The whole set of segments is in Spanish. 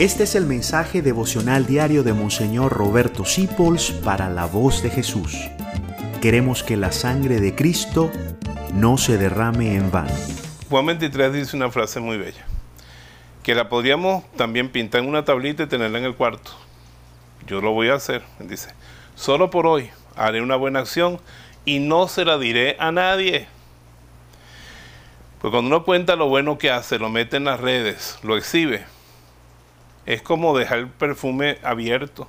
Este es el mensaje devocional diario de Monseñor Roberto Sipols para la voz de Jesús. Queremos que la sangre de Cristo no se derrame en vano. Juan 23 dice una frase muy bella, que la podríamos también pintar en una tablita y tenerla en el cuarto. Yo lo voy a hacer, dice, solo por hoy haré una buena acción y no se la diré a nadie. Pues cuando uno cuenta lo bueno que hace, lo mete en las redes, lo exhibe, es como dejar el perfume abierto.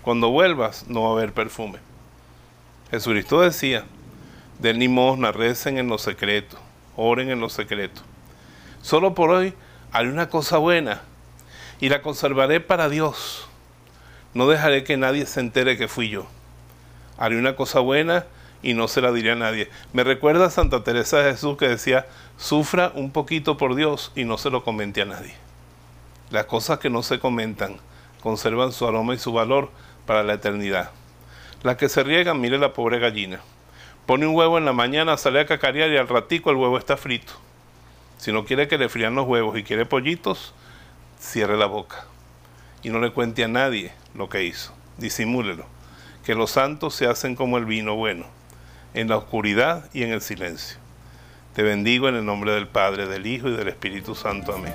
Cuando vuelvas no va a haber perfume. Jesucristo decía, den limosna, recen en lo secreto, oren en lo secreto. Solo por hoy haré una cosa buena y la conservaré para Dios. No dejaré que nadie se entere que fui yo. Haré una cosa buena y no se la diré a nadie. Me recuerda a Santa Teresa de Jesús que decía, sufra un poquito por Dios y no se lo comente a nadie. Las cosas que no se comentan conservan su aroma y su valor para la eternidad. Las que se riegan, mire la pobre gallina. Pone un huevo en la mañana, sale a cacarear y al ratico el huevo está frito. Si no quiere que le frían los huevos y quiere pollitos, cierre la boca. Y no le cuente a nadie lo que hizo. Disimúlelo. Que los santos se hacen como el vino bueno, en la oscuridad y en el silencio. Te bendigo en el nombre del Padre, del Hijo y del Espíritu Santo. Amén.